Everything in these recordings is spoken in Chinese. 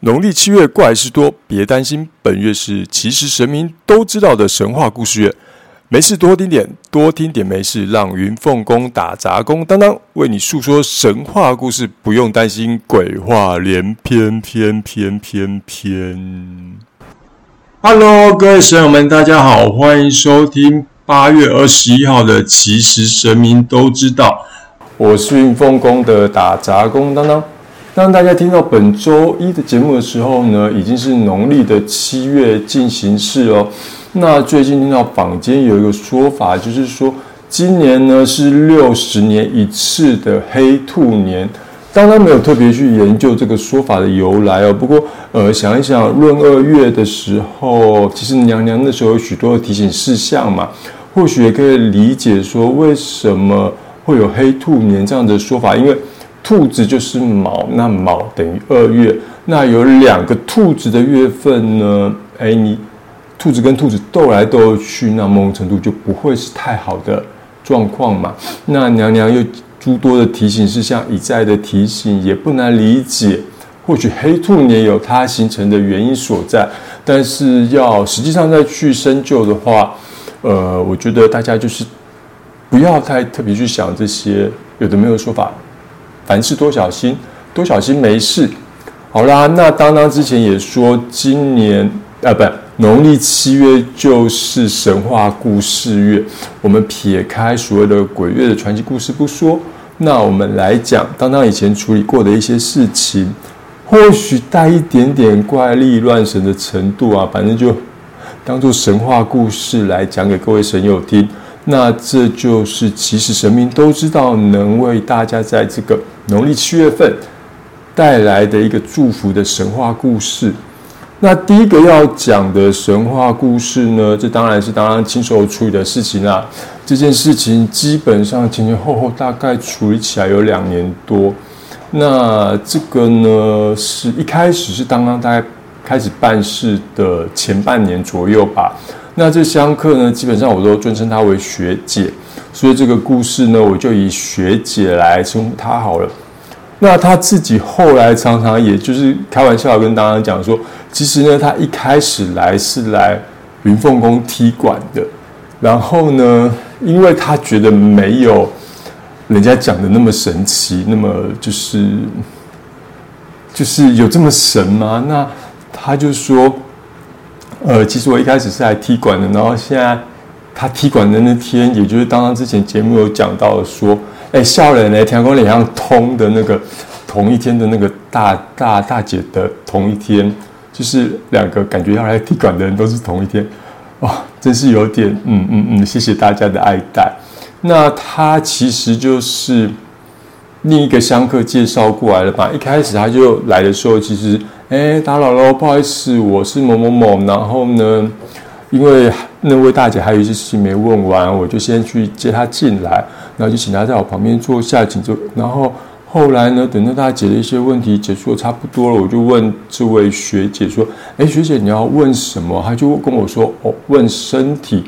农历七月怪事多，别担心，本月是其实神明都知道的神话故事月。没事多听点，多听点没事，让云凤宫打杂工当当为你诉说神话故事，不用担心鬼话连篇，篇篇篇篇。Hello，各位神友们，大家好，欢迎收听八月二十一号的《其实神明都知道》，我是云凤宫的打杂工当当。当大家听到本周一的节目的时候呢，已经是农历的七月进行式哦。那最近听到坊间有一个说法，就是说今年呢是六十年一次的黑兔年。当然没有特别去研究这个说法的由来哦。不过呃，想一想闰二月的时候，其实娘娘那时候有许多的提醒事项嘛，或许也可以理解说为什么会有黑兔年这样的说法，因为。兔子就是卯，那卯等于二月，那有两个兔子的月份呢？哎，你兔子跟兔子斗来斗去，那某种程度就不会是太好的状况嘛。那娘娘又诸多的提醒，是像一再的提醒，也不难理解。或许黑兔年有它形成的原因所在，但是要实际上再去深究的话，呃，我觉得大家就是不要太特别去想这些有的没有说法。凡事多小心，多小心没事。好啦，那当当之前也说，今年啊，不，农历七月就是神话故事月。我们撇开所谓的鬼月的传奇故事不说，那我们来讲当当以前处理过的一些事情，或许带一点点怪力乱神的程度啊，反正就当做神话故事来讲给各位神友听。那这就是其实神明都知道，能为大家在这个。农历七月份带来的一个祝福的神话故事。那第一个要讲的神话故事呢，这当然是当然亲手处理的事情啦。这件事情基本上前前后后大概处理起来有两年多。那这个呢，是一开始是当当大概开始办事的前半年左右吧。那这香客呢，基本上我都尊称她为学姐。所以这个故事呢，我就以学姐来称呼她好了。那她自己后来常常也就是开玩笑跟大家讲说，其实呢，她一开始来是来云凤宫踢馆的。然后呢，因为她觉得没有人家讲的那么神奇，那么就是就是有这么神吗？那她就说，呃，其实我一开始是来踢馆的，然后现在。他踢馆的那天，也就是刚刚之前节目有讲到说，哎，笑人呢，天公脸上通的那个同一天的那个大大大姐的同一天，就是两个感觉要来踢馆的人都是同一天，哇，真是有点，嗯嗯嗯，谢谢大家的爱戴。那他其实就是另一个香客介绍过来的吧？一开始他就来的时候，其实，哎，打扰了，不好意思，我是某某某，然后呢？因为那位大姐还有一些事情没问完，我就先去接她进来，然后就请她在我旁边坐下，请坐。然后后来呢，等到大姐的一些问题结束的差不多了，我就问这位学姐说：“哎，学姐你要问什么？”她就跟我说：“哦，问身体。”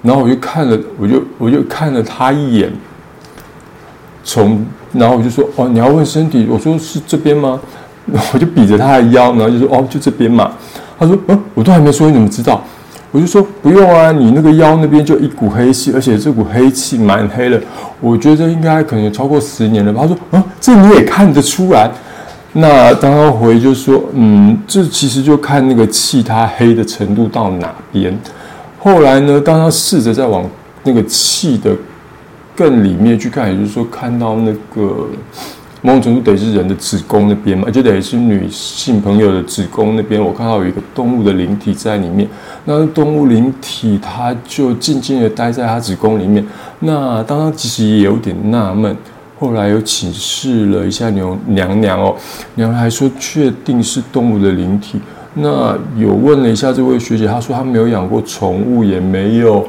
然后我就看了，我就我就看了她一眼，从然后我就说：“哦，你要问身体？”我说：“是这边吗？”我就比着她的腰，然后就说：“哦，就这边嘛。”她说：“嗯，我都还没说，你怎么知道？”我就说不用啊，你那个腰那边就一股黑气，而且这股黑气蛮黑的，我觉得应该可能超过十年了吧。他说啊，这你也看得出来。那当他回就说，嗯，这其实就看那个气它黑的程度到哪边。后来呢，当他试着再往那个气的更里面去看，也就是说看到那个。某种程度得是人的子宫那边嘛，就得是女性朋友的子宫那边。我看到有一个动物的灵体在里面，那动物灵体它就静静的待在它子宫里面。那当当其实也有点纳闷，后来又请示了一下牛娘娘哦，娘娘还说确定是动物的灵体。那有问了一下这位学姐，她说她没有养过宠物，也没有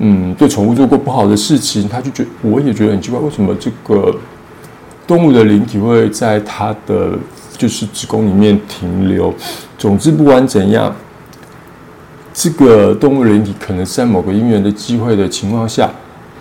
嗯对宠物做过不好的事情，她就觉我也觉得很奇怪，为什么这个。动物的灵体会在它的就是子宫里面停留。总之，不管怎样，这个动物灵体可能在某个因缘的机会的情况下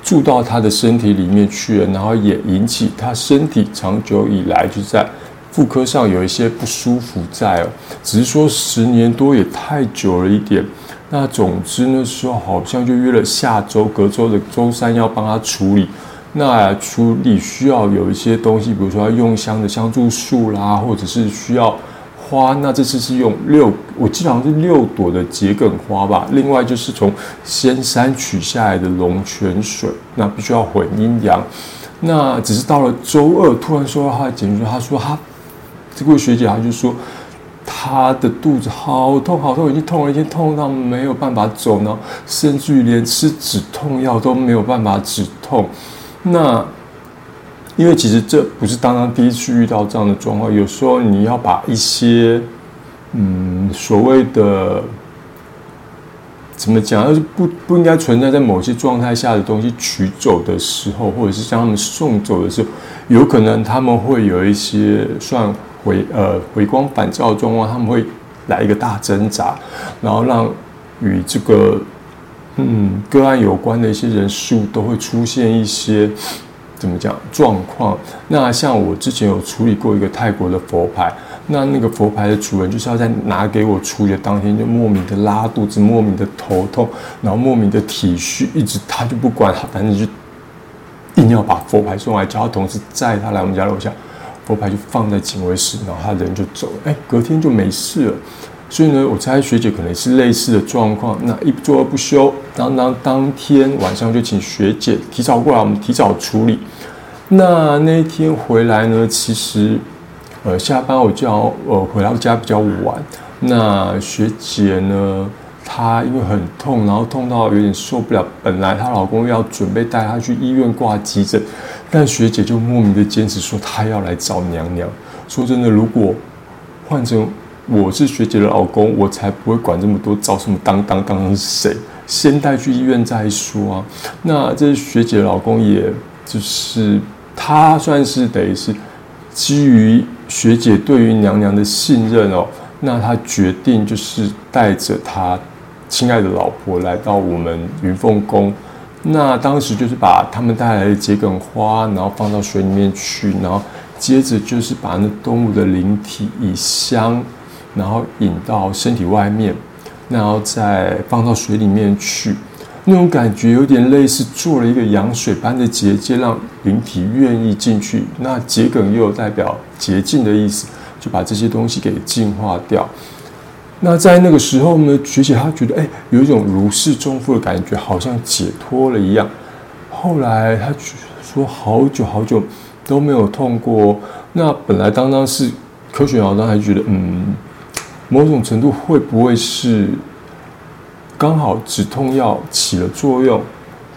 住到它的身体里面去了，然后也引起它身体长久以来就在妇科上有一些不舒服在哦，只是说十年多也太久了一点。那总之那时候好像就约了下周隔周的周三要帮他处理。那处理需要有一些东西，比如说要用香的香柱树啦，或者是需要花。那这次是用六，我记得好像是六朵的桔梗花吧。另外就是从仙山取下来的龙泉水，那必须要混阴阳。那只是到了周二，突然收到他的简讯，他说他这位学姐，她就说她的肚子好痛好痛，已经痛了，已经痛到没有办法走呢，甚至于连吃止痛药都没有办法止痛。那，因为其实这不是当当第一次遇到这样的状况，有时候你要把一些，嗯，所谓的怎么讲，要是不不应该存在在某些状态下的东西取走的时候，或者是将他们送走的时候，有可能他们会有一些算回呃回光返照的状况，他们会来一个大挣扎，然后让与这个。嗯，个案有关的一些人事物都会出现一些怎么讲状况？那像我之前有处理过一个泰国的佛牌，那那个佛牌的主人就是要在拿给我处理的当天就莫名的拉肚子，莫名的头痛，然后莫名的体虚，一直他就不管，反正就硬要把佛牌送来，叫他同事载他来我们家楼下，佛牌就放在警卫室，然后他人就走了，哎，隔天就没事了。所以呢，我猜学姐可能是类似的状况。那一不做而不休，当当当天晚上就请学姐提早过来，我们提早处理。那那一天回来呢，其实呃下班我就要呃回到家比较晚。那学姐呢，她因为很痛，然后痛到有点受不了。本来她老公要准备带她去医院挂急诊，但学姐就莫名的坚持说她要来找娘娘。说真的，如果换成我是学姐的老公，我才不会管这么多，找什么当当当是谁？先带去医院再说啊。那这学姐的老公，也就是他算是等于是基于学姐对于娘娘的信任哦，那他决定就是带着他亲爱的老婆来到我们云凤宫。那当时就是把他们带来的桔梗花，然后放到水里面去，然后接着就是把那动物的灵体以香。然后引到身体外面，然后再放到水里面去，那种感觉有点类似做了一个羊水般的结界，让灵体愿意进去。那桔梗又有代表洁净的意思，就把这些东西给净化掉。那在那个时候呢，学姐她觉得，哎，有一种如释重负的感觉，好像解脱了一样。后来她说，好久好久都没有痛过。那本来当当是科学脑当还觉得，嗯。某种程度会不会是刚好止痛药起了作用？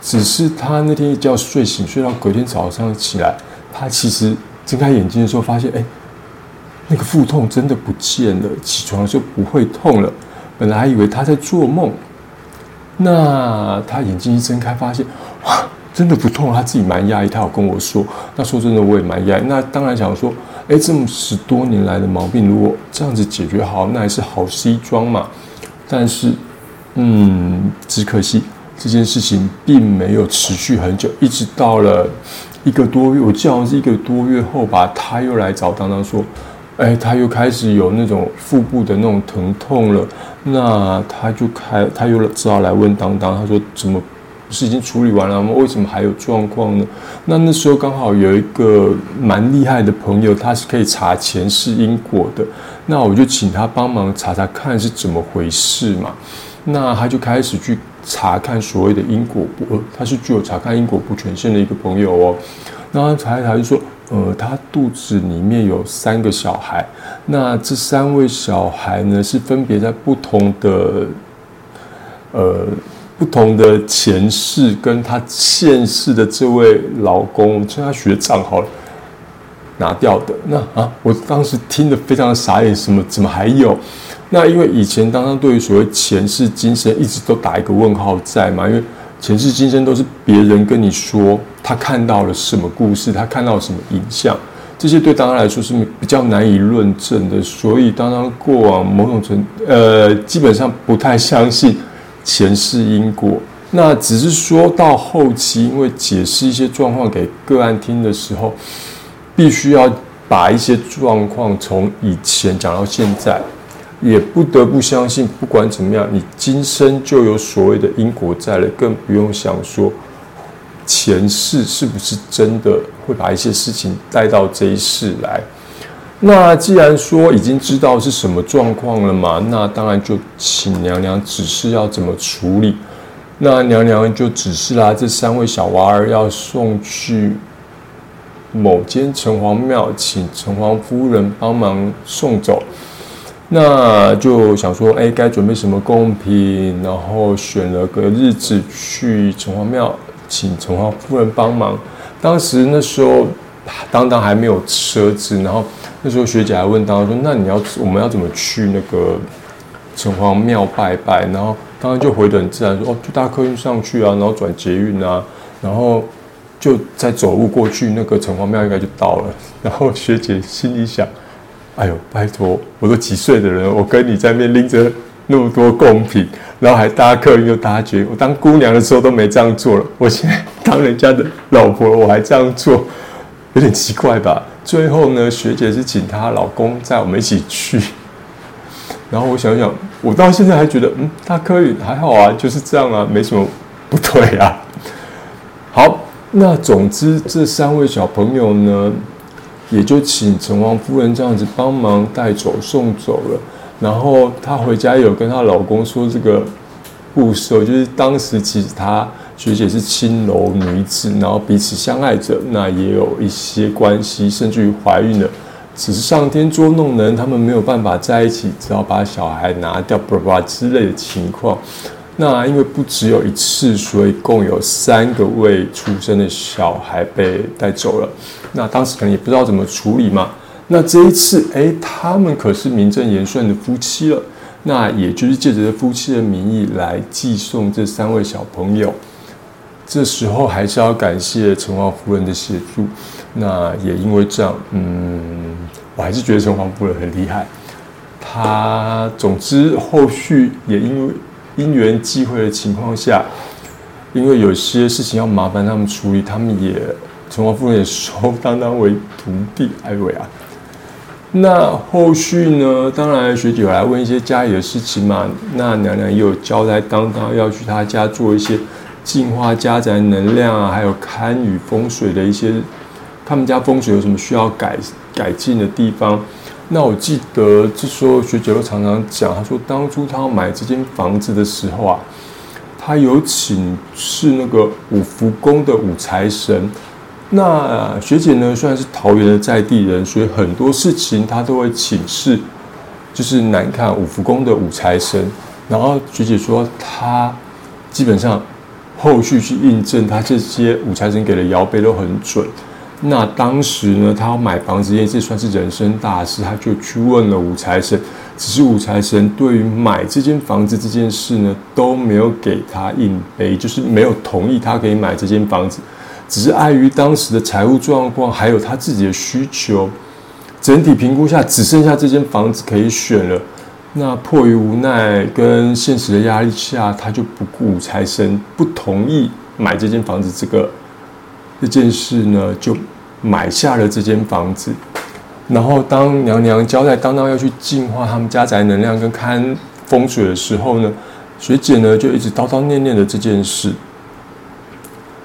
只是他那天一觉睡醒，睡到隔天早上起来，他其实睁开眼睛的时候，发现哎，那个腹痛真的不见了，起床的时候不会痛了。本来还以为他在做梦，那他眼睛一睁开，发现哇，真的不痛，他自己蛮压抑。他有跟我说，那说真的，我也蛮压抑。那当然想说。哎，这么十多年来的毛病，如果这样子解决好，那还是好西装嘛。但是，嗯，只可惜这件事情并没有持续很久，一直到了一个多月，我记得好像是一个多月后吧，他又来找当当说，哎，他又开始有那种腹部的那种疼痛了。那他就开，他又只好来问当当，他说怎么？不是已经处理完了吗？为什么还有状况呢？那那时候刚好有一个蛮厉害的朋友，他是可以查前世因果的。那我就请他帮忙查查看是怎么回事嘛。那他就开始去查看所谓的因果不，他是具有查看因果不全线的一个朋友哦。那他查一查就说，呃，他肚子里面有三个小孩，那这三位小孩呢是分别在不同的，呃。不同的前世跟他现世的这位老公，称他学长好了，拿掉的那啊，我当时听得非常的傻眼，什么怎么还有？那因为以前当当对于所谓前世今生一直都打一个问号在嘛，因为前世今生都是别人跟你说他看到了什么故事，他看到什么影像，这些对当当来说是比较难以论证的，所以当当过往某种程呃基本上不太相信。前世因果，那只是说到后期，因为解释一些状况给个案听的时候，必须要把一些状况从以前讲到现在，也不得不相信，不管怎么样，你今生就有所谓的因果在了，更不用想说前世是不是真的会把一些事情带到这一世来。那既然说已经知道是什么状况了嘛，那当然就请娘娘指示要怎么处理。那娘娘就指示啦，这三位小娃儿要送去某间城隍庙，请城隍夫人帮忙送走。那就想说，哎，该准备什么贡品？然后选了个日子去城隍庙，请城隍夫人帮忙。当时那时候，当当还没有车子，然后。那时候学姐还问当当说：“那你要我们要怎么去那个城隍庙拜拜？”然后当然就回得很自然说：“哦，就搭客运上去啊，然后转捷运啊，然后就再走路过去，那个城隍庙应该就到了。”然后学姐心里想：“哎呦，拜托，我都几岁的人，我跟你在那边拎着那么多贡品，然后还搭客运又搭捷，我当姑娘的时候都没这样做了，我现在当人家的老婆，我还这样做，有点奇怪吧？”最后呢，学姐是请她老公载我们一起去。然后我想想，我到现在还觉得，嗯，大可以还好啊，就是这样啊，没什么不对啊。好，那总之这三位小朋友呢，也就请陈王夫人这样子帮忙带走送走了。然后她回家有跟她老公说这个故事，就是当时其实她。学姐是青楼女子，然后彼此相爱着，那也有一些关系，甚至于怀孕了，只是上天捉弄人，他们没有办法在一起，只好把小孩拿掉，叭叭之类的情况。那因为不只有一次，所以共有三个未出生的小孩被带走了。那当时可能也不知道怎么处理嘛。那这一次，哎，他们可是名正言顺的夫妻了，那也就是借着夫妻的名义来寄送这三位小朋友。这时候还是要感谢城隍夫人的协助。那也因为这样，嗯，我还是觉得城隍夫人很厉害。他总之后续也因为因缘际会的情况下，因为有些事情要麻烦他们处理，他们也城隍夫人也收当当为徒弟。哎喂啊！那后续呢？当然学姐来问一些家里的事情嘛。那娘娘也有交代当当要去他家做一些。净化家宅能量啊，还有堪舆风水的一些，他们家风水有什么需要改改进的地方？那我记得这时候学姐都常常讲，她说当初她要买这间房子的时候啊，她有请是那个五福宫的五财神。那学姐呢，虽然是桃园的在地人，所以很多事情她都会请示，就是难看五福宫的五财神。然后学姐说，她基本上。后续去印证，他这些五财神给的摇杯都很准。那当时呢，他要买房子因为这算是人生大事，他就去问了五财神。只是五财神对于买这间房子这件事呢，都没有给他印杯，就是没有同意他可以买这间房子。只是碍于当时的财务状况，还有他自己的需求，整体评估下，只剩下这间房子可以选了。那迫于无奈跟现实的压力下，他就不顾财神不同意买这间房子，这个这件事呢，就买下了这间房子。然后当娘娘交代当当要去净化他们家宅能量跟看风水的时候呢，学姐呢就一直叨叨念念的这件事。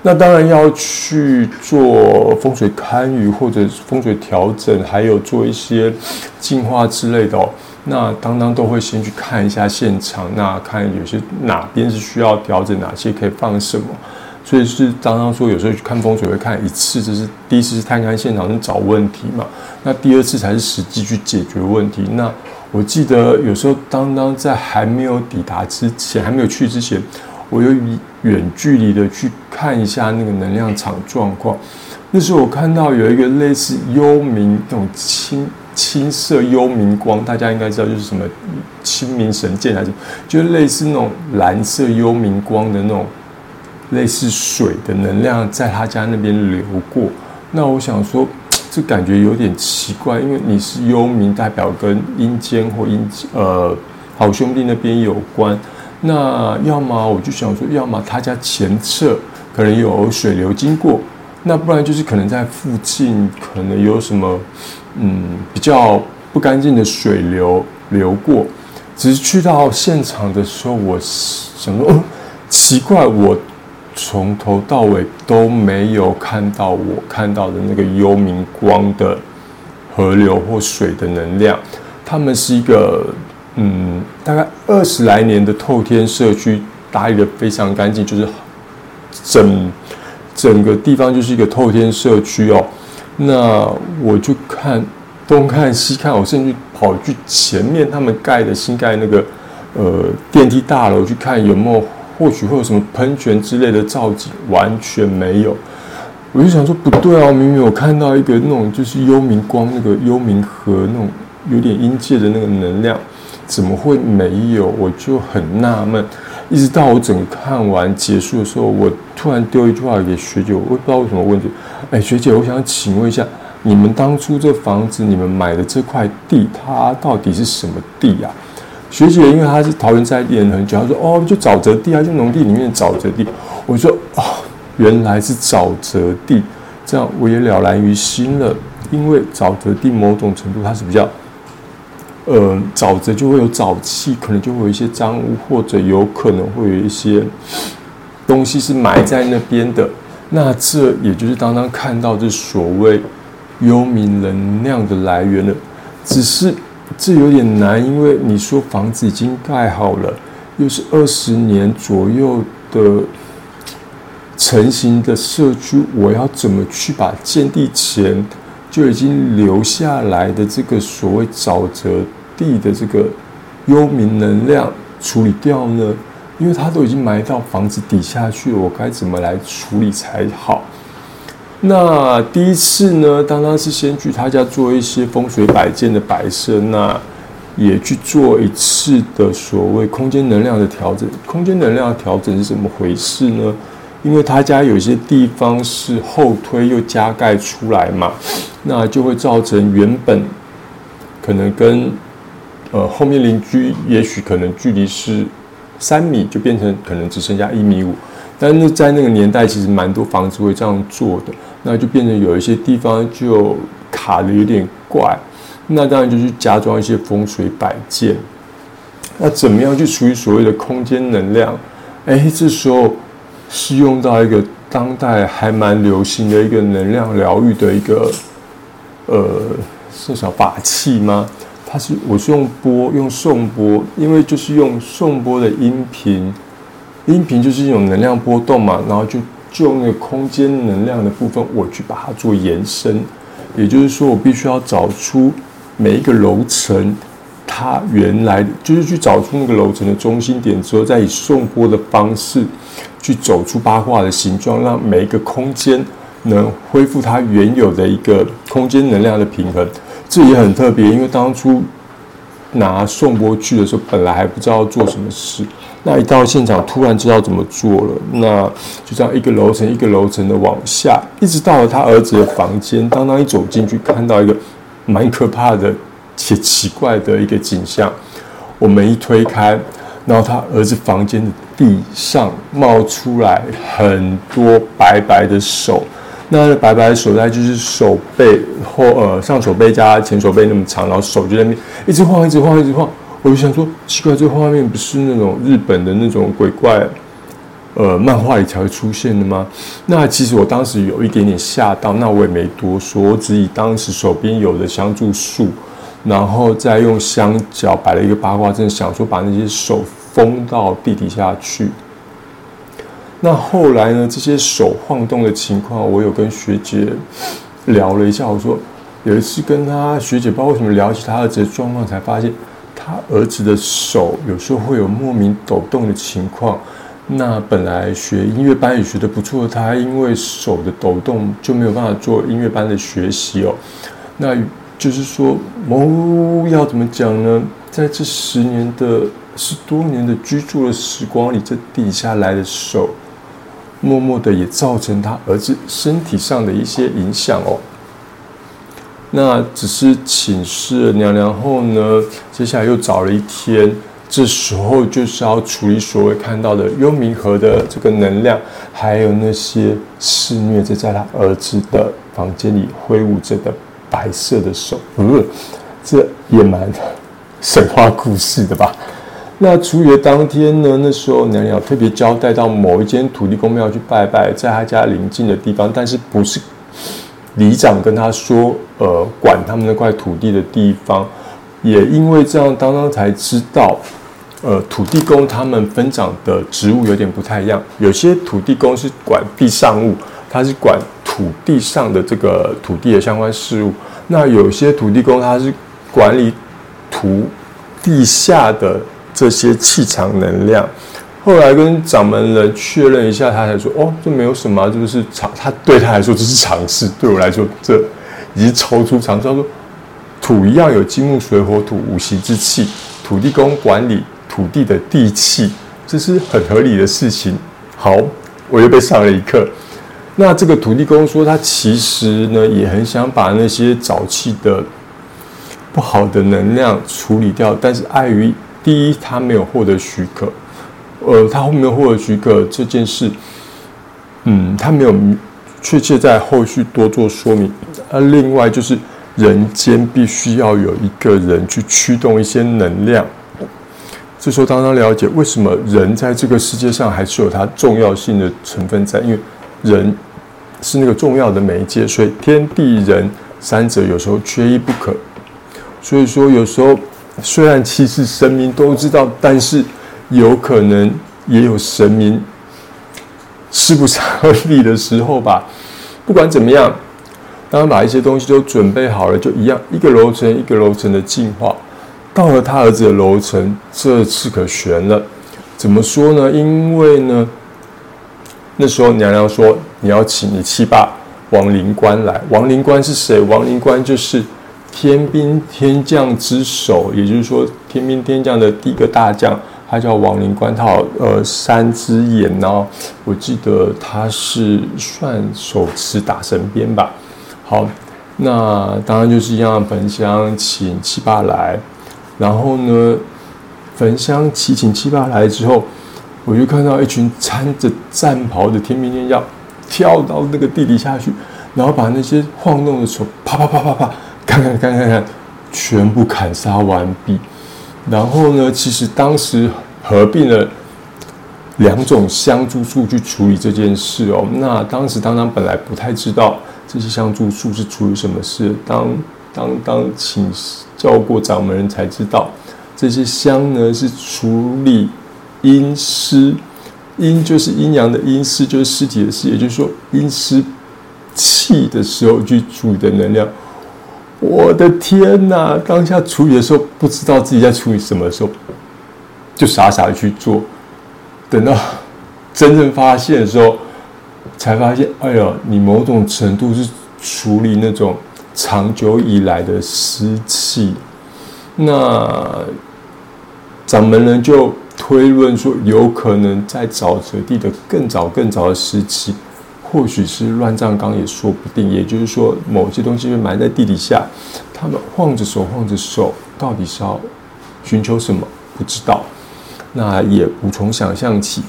那当然要去做风水堪舆或者风水调整，还有做一些净化之类的哦。那当当都会先去看一下现场，那看有些哪边是需要调整，哪些可以放什么。所以是当当说，有时候去看风水会看一次，这是第一次是探看现场，是找问题嘛。那第二次才是实际去解决问题。那我记得有时候当当在还没有抵达之前，还没有去之前，我有远距离的去看一下那个能量场状况。那时候我看到有一个类似幽冥那种清。青色幽冥光，大家应该知道就是什么清明神剑还是，就类似那种蓝色幽冥光的那种类似水的能量，在他家那边流过。那我想说，这感觉有点奇怪，因为你是幽冥，代表跟阴间或阴呃好兄弟那边有关。那要么我就想说，要么他家前侧可能有水流经过。那不然就是可能在附近可能有什么嗯比较不干净的水流流过。只是去到现场的时候，我想说，哦，奇怪，我从头到尾都没有看到我看到的那个幽冥光的河流或水的能量。他们是一个，嗯，大概二十来年的透天社区，打理的非常干净，就是整整个地方就是一个透天社区哦。那我就看。东看西看，我甚至跑去前面他们盖的新盖那个呃电梯大楼去看有没有，或许会有什么喷泉之类的造景，完全没有。我就想说不对啊，明明我看到一个那种就是幽冥光，那个幽冥河那种有点阴界的那个能量，怎么会没有？我就很纳闷。一直到我整个看完结束的时候，我突然丢一句话给学姐，我不知道为什么问题。哎，学姐，我想请问一下。你们当初这房子，你们买的这块地，它到底是什么地呀？学姐，因为她是桃园在地人很久，她说：“哦，就沼泽地啊，就农地里面的沼泽地。”我说：“哦，原来是沼泽地，这样我也了然于心了。因为沼泽地某种程度它是比较，呃，沼泽就会有沼气，可能就会有一些脏污，或者有可能会有一些东西是埋在那边的。那这也就是当当看到这所谓。”幽冥能量的来源了，只是这有点难，因为你说房子已经盖好了，又是二十年左右的成型的社区，我要怎么去把建地前就已经留下来的这个所谓沼泽地的这个幽冥能量处理掉呢？因为它都已经埋到房子底下去了，我该怎么来处理才好？那第一次呢，当他是先去他家做一些风水摆件的摆设，那也去做一次的所谓空间能量的调整。空间能量调整是怎么回事呢？因为他家有些地方是后推又加盖出来嘛，那就会造成原本可能跟呃后面邻居也许可能距离是三米，就变成可能只剩下一米五。但是在那个年代，其实蛮多房子会这样做的。那就变成有一些地方就卡的有点怪，那当然就去加装一些风水摆件。那怎么样去处理所谓的空间能量？哎，这时候是用到一个当代还蛮流行的一个能量疗愈的一个呃，是小法器吗？它是我是用波用送波，因为就是用送波的音频，音频就是一种能量波动嘛，然后就。就那个空间能量的部分，我去把它做延伸，也就是说，我必须要找出每一个楼层，它原来就是去找出那个楼层的中心点之后，再以送波的方式去走出八卦的形状，让每一个空间能恢复它原有的一个空间能量的平衡。这也很特别，因为当初拿送波去的时候，本来还不知道做什么事。那一到现场，突然知道怎么做了。那就这样一个楼层一个楼层的往下，一直到了他儿子的房间。当他一走进去，看到一个蛮可怕的且奇怪的一个景象。我们一推开，然后他儿子房间的地上冒出来很多白白的手。那白白的手袋就是手背或呃上手背加前手背那么长，然后手就在那边一直晃，一直晃，一直晃。我就想说，奇怪，这画面不是那种日本的那种鬼怪，呃，漫画里才会出现的吗？那其实我当时有一点点吓到，那我也没多说，我只以当时手边有的香柱树，然后再用香脚摆了一个八卦阵，想说把那些手封到地底下去。那后来呢，这些手晃动的情况，我有跟学姐聊了一下，我说有一次跟他学姐，不知道为什么聊起他儿子的状况，才发现。他儿子的手有时候会有莫名抖动的情况，那本来学音乐班也学得不错，他因为手的抖动就没有办法做音乐班的学习哦。那就是说，某要怎么讲呢？在这十年的十多年的居住的时光里，这底下来的手，默默的也造成他儿子身体上的一些影响哦。那只是请示了娘娘后呢，接下来又找了一天，这时候就是要处理所谓看到的幽冥河的这个能量，还有那些肆虐着在他儿子的房间里挥舞着的白色的手，呃，这也蛮神话故事的吧？那除夜当天呢，那时候娘娘特别交代到某一间土地公庙去拜拜，在他家邻近的地方，但是不是里长跟他说，呃，管他们那块土地的地方，也因为这样，当当才知道。呃，土地公他们分长的职务有点不太一样，有些土地公是管地上物，他是管土地上的这个土地的相关事务；那有些土地公他是管理土地下的这些气场能量。后来跟掌门人确认一下，他才说：“哦，这没有什么，这就是常，他对他来说这是常事，对我来说这已经超出常。”他说：“土一样有金木水火土五行之气，土地公管理。”土地的地气，这是很合理的事情。好，我又被上了一课。那这个土地公说，他其实呢也很想把那些早期的不好的能量处理掉，但是碍于第一，他没有获得许可。呃，他后面获得许可这件事，嗯，他没有确切在后续多做说明。那另外就是人间必须要有一个人去驱动一些能量。这时候，当他了解为什么人在这个世界上还是有它重要性的成分在，因为人是那个重要的媒介，所以天地人三者有时候缺一不可。所以说，有时候虽然其实神明都知道，但是有可能也有神明势不上力 的时候吧。不管怎么样，当把一些东西都准备好了，就一样一个楼层一个楼层的进化。到了他儿子的楼层，这次可悬了。怎么说呢？因为呢，那时候娘娘说你要请你七爸王灵官来。王灵官是谁？王灵官就是天兵天将之首，也就是说天兵天将的第一个大将，他叫王灵官。他有呃三只眼哦，我记得他是算手持打神鞭吧。好，那当然就是一样，焚香请七爸来。然后呢，焚香祈请七爸来之后，我就看到一群穿着战袍的天兵天将跳到那个地底下去，然后把那些晃动的手啪啪啪啪啪，看看看看看，全部砍杀完毕。然后呢，其实当时合并了两种香烛术去处理这件事哦。那当时当当本来不太知道这些香烛术是处理什么事，当当当请。教过掌门人才知道，这些香呢是处理阴湿，阴就是阴阳的阴，湿就是尸体的尸，也就是说阴湿气的时候去处理的能量。我的天哪！当下处理的时候，不知道自己在处理什么时候，就傻傻的去做。等到真正发现的时候，才发现，哎呀，你某种程度是处理那种。长久以来的湿气，那掌门人就推论说，有可能在沼泽地的更早、更早的时期，或许是乱葬岗也说不定。也就是说，某些东西被埋在地底下，他们晃着手、晃着手，到底是要寻求什么？不知道。那也无从想象起。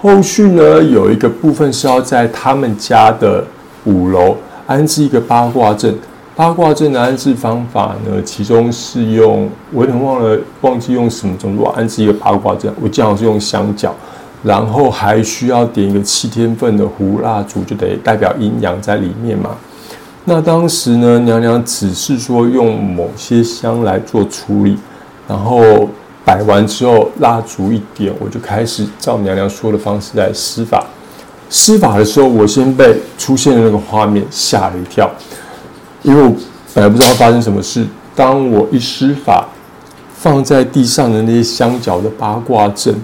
后续呢，有一个部分是要在他们家的五楼。安置一个八卦阵，八卦阵的安置方法呢，其中是用，我有点忘了，忘记用什么种度安置一个八卦阵。我正好是用香角，然后还需要点一个七天份的胡蜡烛，就得代表阴阳在里面嘛。那当时呢，娘娘只是说用某些香来做处理，然后摆完之后，蜡烛一点，我就开始照娘娘说的方式来施法。施法的时候，我先被出现的那个画面吓了一跳，因为我本来不知道发生什么事。当我一施法，放在地上的那些香角的八卦阵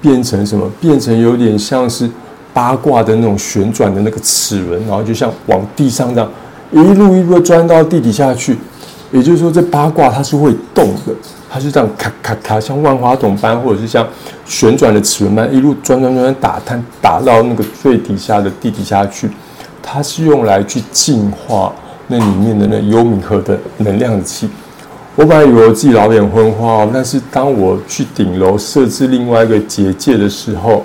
变成什么？变成有点像是八卦的那种旋转的那个齿轮，然后就像往地上这样一路一路钻到地底下去。也就是说，这八卦它是会动的。它是这样咔咔咔，像万花筒般，或者是像旋转的齿轮般，一路转转转打探打到那个最底下的地底下去。它是用来去净化那里面的那幽冥河的能量的气。我本来以为我自己老眼昏花哦，但是当我去顶楼设置另外一个结界的时候，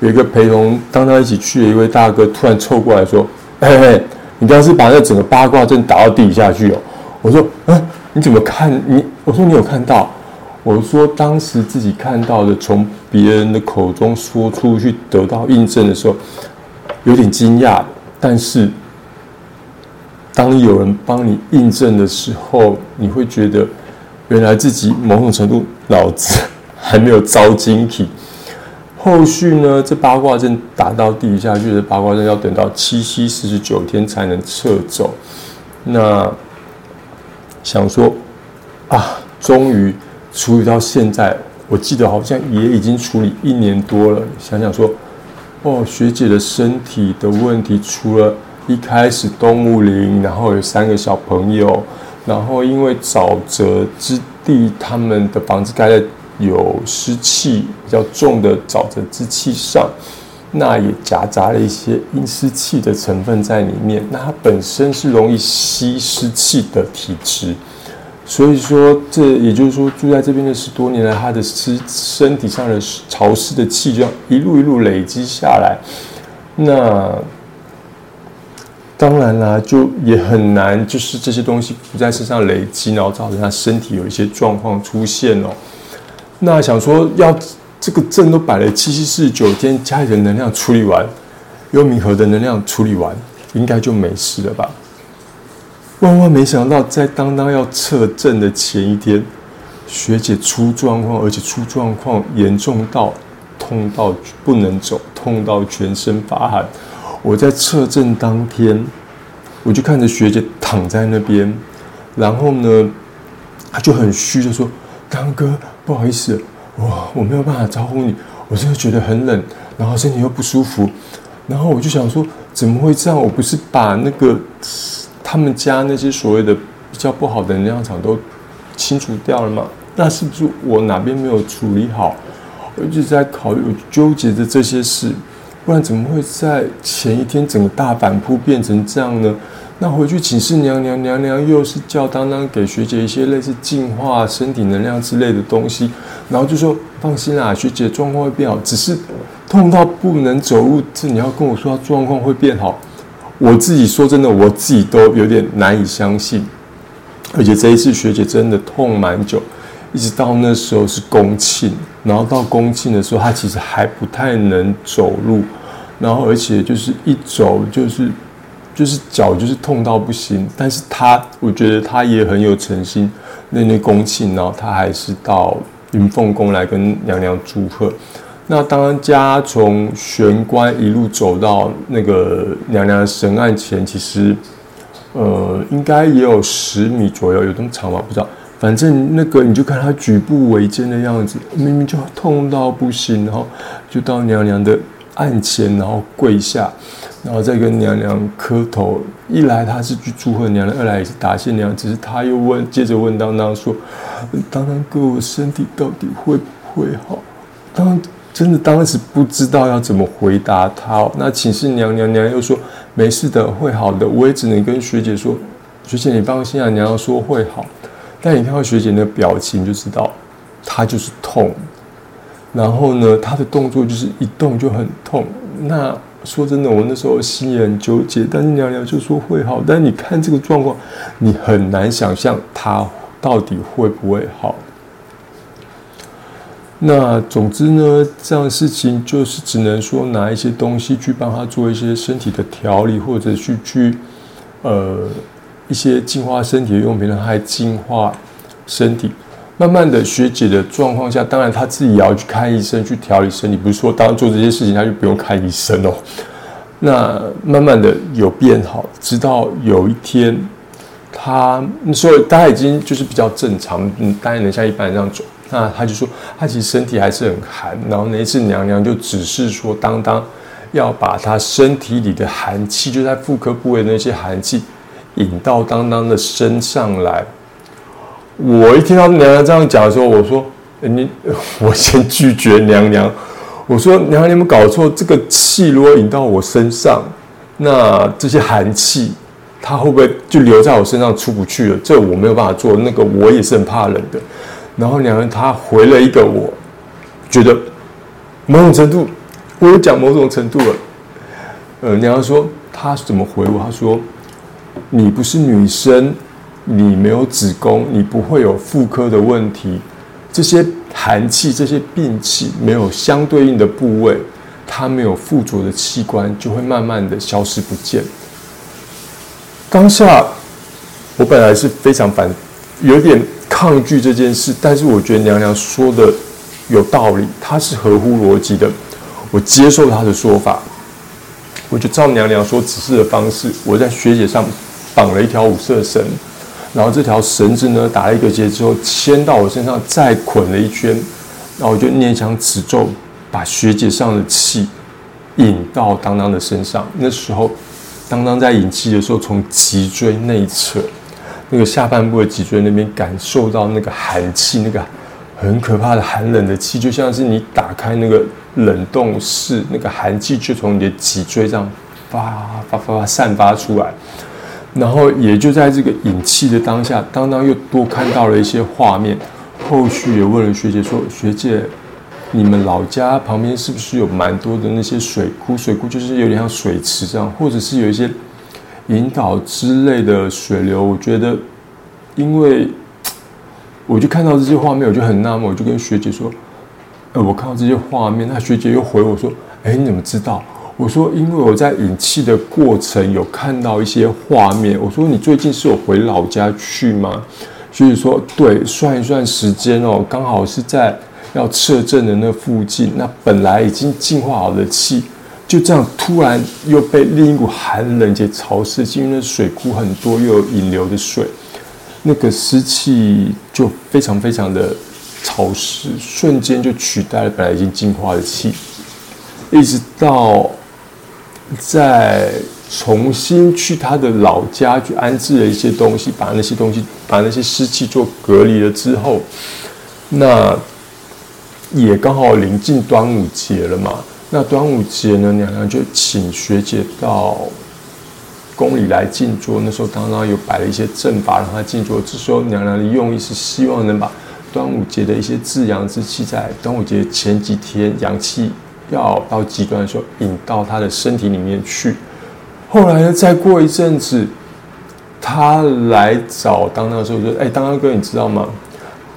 有一个陪同当他一起去的一位大哥突然凑过来说：“嘿嘿，你刚是把那整个八卦阵打到地下去哦？”我说：“嗯，你怎么看？你我说你有看到？我说当时自己看到的，从别人的口中说出去得到印证的时候，有点惊讶，但是。”当有人帮你印证的时候，你会觉得原来自己某种程度脑子还没有遭晶体。后续呢，这八卦阵打到地下去的八卦阵要等到七夕四十九天才能撤走。那想说啊，终于处理到现在，我记得好像也已经处理一年多了。想想说，哦，学姐的身体的问题，除了一开始动物林，然后有三个小朋友，然后因为沼泽之地，他们的房子盖在有湿气比较重的沼泽之气上，那也夹杂了一些阴湿气的成分在里面。那它本身是容易吸湿气的体质，所以说这也就是说住在这边的十多年来，他的湿身体上的潮湿的气就一路一路累积下来，那。当然啦，就也很难，就是这些东西不在身上累积，然后造成他身体有一些状况出现哦。那想说，要这个阵都摆了七七四十九天，家里的能量处理完，幽冥河的能量处理完，应该就没事了吧？万万没想到，在当当要撤阵的前一天，学姐出状况，而且出状况严重到痛到不能走，痛到全身发寒。我在测证当天，我就看着学姐躺在那边，然后呢，她就很虚的说：“刚哥，不好意思，我我没有办法招呼你，我真的觉得很冷，然后身体又不舒服。”然后我就想说：“怎么会这样？我不是把那个他们家那些所谓的比较不好的能量场都清除掉了吗？那是不是我哪边没有处理好？我一直在考虑，纠结着这些事。”不然怎么会在前一天整个大反扑变成这样呢？那回去请示娘娘，娘娘又是叫当当给学姐一些类似净化身体能量之类的东西，然后就说放心啦，学姐状况会变好，只是痛到不能走路，这你要跟我说状况会变好，我自己说真的，我自己都有点难以相信。而且这一次学姐真的痛蛮久，一直到那时候是宫庆，然后到宫庆的时候，她其实还不太能走路。然后，而且就是一走就是就是脚就是痛到不行，但是他我觉得他也很有诚心，那那恭庆，然后他还是到云凤宫来跟娘娘祝贺。那当家从玄关一路走到那个娘娘神案前，其实呃应该也有十米左右，有这么长吗？不知道。反正那个你就看他举步维艰的样子，明明就痛到不行，然后就到娘娘的。案前，然后跪下，然后再跟娘娘磕头。一来他是去祝贺娘娘，二来也是答谢娘娘。只是他又问，接着问当当说：“当当哥，我身体到底会不会好？”当真的当时不知道要怎么回答他。那请示娘娘，娘又说：“没事的，会好的。”我也只能跟学姐说：“学姐你放心啊，娘娘说会好。”但你看到学姐那表情就知道，她就是痛。然后呢，他的动作就是一动就很痛。那说真的，我那时候心也很纠结。但是娘娘就说会好。但你看这个状况，你很难想象他到底会不会好。那总之呢，这样事情就是只能说拿一些东西去帮他做一些身体的调理，或者去去呃一些净化身体的用品，让他净化身体。慢慢的，学姐的状况下，当然她自己也要去看医生，去调理身体。不是说当做这些事情，她就不用看医生哦。那慢慢的有变好，直到有一天，她说大家已经就是比较正常，嗯，大概能像一般人这样走。那她就说，她其实身体还是很寒。然后那一次娘娘就只是说，当当要把她身体里的寒气，就在妇科部位那些寒气，引到当当的身上来。我一听到娘娘这样讲的时候，我说：“你，我先拒绝娘娘。我说：娘娘，你有没有搞错？这个气如果引到我身上，那这些寒气他会不会就留在我身上出不去了？这我没有办法做。那个我也是很怕冷的。然后娘娘她回了一个，我觉得某种程度，我有讲某种程度了。呃，娘娘说她怎么回我？她说你不是女生，你没有子宫，你不会有妇科的问题。这些寒气、这些病气没有相对应的部位，它没有附着的器官，就会慢慢的消失不见。当下，我本来是非常反，有点抗拒这件事，但是我觉得娘娘说的有道理，她是合乎逻辑的，我接受她的说法，我就照娘娘说指示的方式，我在学姐上绑了一条五色绳，然后这条绳子呢打了一个结之后牵到我身上，再捆了一圈，然后我就念想此咒，把学姐上的气引到当当的身上，那时候。当当在引气的时候，从脊椎内侧，那个下半部的脊椎那边感受到那个寒气，那个很可怕的寒冷的气，就像是你打开那个冷冻室，那个寒气就从你的脊椎上发发发发散发出来。然后也就在这个引气的当下，当当又多看到了一些画面。后续也问了学姐说：“学姐。”你们老家旁边是不是有蛮多的那些水库？水库就是有点像水池这样，或者是有一些引导之类的水流。我觉得，因为我就看到这些画面，我就很纳闷，我就跟学姐说：“呃，我看到这些画面。”那学姐又回我说：“哎，你怎么知道？”我说：“因为我在引气的过程有看到一些画面。”我说：“你最近是有回老家去吗？”所以说：“对，算一算时间哦，刚好是在。”要测证的那附近，那本来已经净化好的气，就这样突然又被另一股寒冷且潮湿，因为那水库很多，又有引流的水，那个湿气就非常非常的潮湿，瞬间就取代了本来已经净化的气，一直到再重新去他的老家去安置了一些东西，把那些东西把那些湿气做隔离了之后，那。也刚好临近端午节了嘛，那端午节呢，娘娘就请学姐到宫里来静坐。那时候当然有摆了一些阵法让她静坐。这时候娘娘的用意是希望能把端午节的一些至阳之气，在端午节前几天阳气要到极端的时候引到他的身体里面去。后来呢，再过一阵子，他来找当当的时候说：“哎，当当哥，你知道吗？”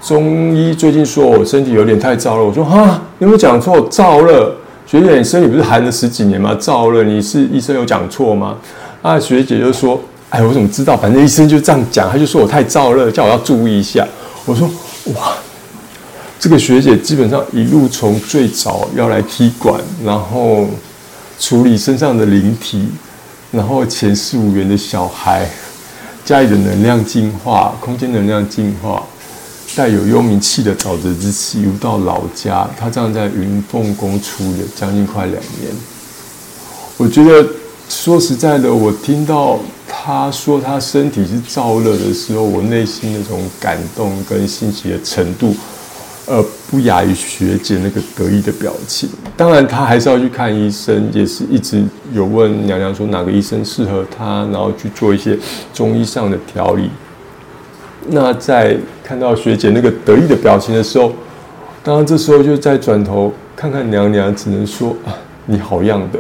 中医最近说我身体有点太燥热，我说哈，有没有讲错？燥热，学姐，你身体不是寒了十几年吗？燥热，你是医生有讲错吗？啊，学姐就说，哎，我怎么知道？反正医生就这样讲，他就说我太燥热，叫我要注意一下。我说哇，这个学姐基本上一路从最早要来踢馆，然后处理身上的灵体，然后前四五元的小孩，家里的能量净化，空间能量净化。带有幽冥气的沼泽之气，游到老家。她这样在云凤宫处理了将近快两年。我觉得说实在的，我听到她说她身体是燥热的时候，我内心那种感动跟欣喜的程度，呃，不亚于学姐那个得意的表情。当然，她还是要去看医生，也是一直有问娘娘说哪个医生适合她，然后去做一些中医上的调理。那在看到学姐那个得意的表情的时候，当然这时候就再转头看看娘娘，只能说啊，你好样的。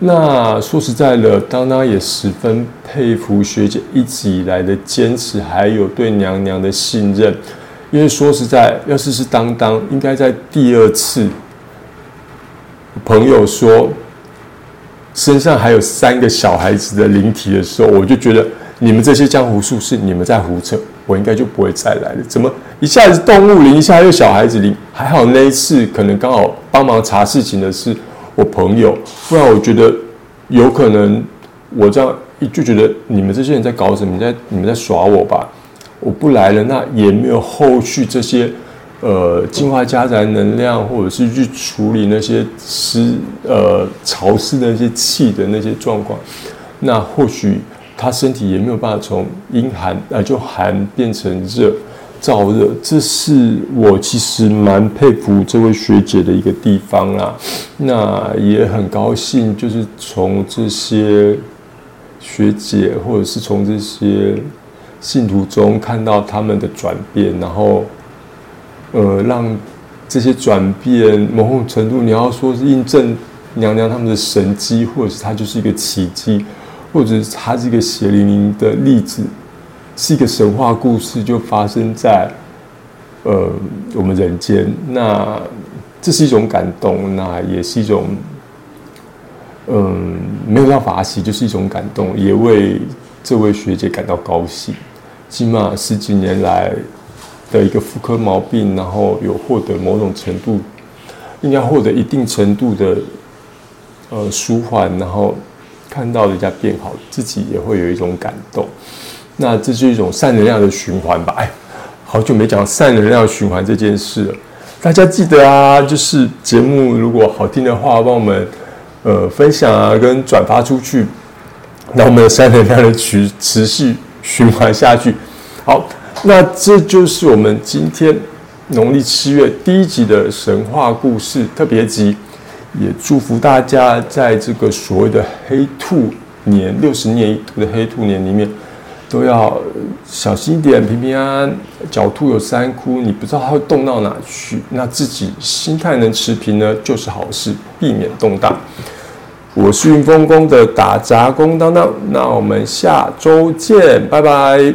那说实在的，当当也十分佩服学姐一直以来的坚持，还有对娘娘的信任。因为说实在，要是是当当，应该在第二次朋友说身上还有三个小孩子的灵体的时候，我就觉得。你们这些江湖术士，你们在胡扯，我应该就不会再来了。怎么一下子动物灵，一下又小孩子灵？还好那一次可能刚好帮忙查事情的是我朋友，不然我觉得有可能我这样一就觉得你们这些人在搞什么？你在你们在耍我吧？我不来了，那也没有后续这些呃净化家宅能量，或者是去处理那些湿呃潮湿的那些气的那些状况，那或许。他身体也没有办法从阴寒呃就寒变成热燥热，这是我其实蛮佩服这位学姐的一个地方啦。那也很高兴，就是从这些学姐，或者是从这些信徒中看到他们的转变，然后呃，让这些转变某种程度，你要说是印证娘娘他们的神迹，或者是它就是一个奇迹，或者是它是一个血淋淋的例子，是一个神话故事，就发生在呃我们人间。那这是一种感动，那也是一种。嗯，没有到法喜，就是一种感动，也为这位学姐感到高兴。起码十几年来的一个妇科毛病，然后有获得某种程度，应该获得一定程度的呃舒缓，然后看到人家变好，自己也会有一种感动。那这是一种善能量的循环吧？哎，好久没讲善能量循环这件事了，大家记得啊，就是节目如果好听的话，帮我们。呃，分享啊，跟转发出去，那我们的三能量的持持续循环下去。好，那这就是我们今天农历七月第一集的神话故事特别集，也祝福大家在这个所谓的黑兔年六十年一度的黑兔年里面，都要小心一点，平平安安。狡兔有三窟，你不知道它会动到哪去，那自己心态能持平呢，就是好事，避免动荡。我是云峰宫的打杂工当当，那我们下周见，拜拜。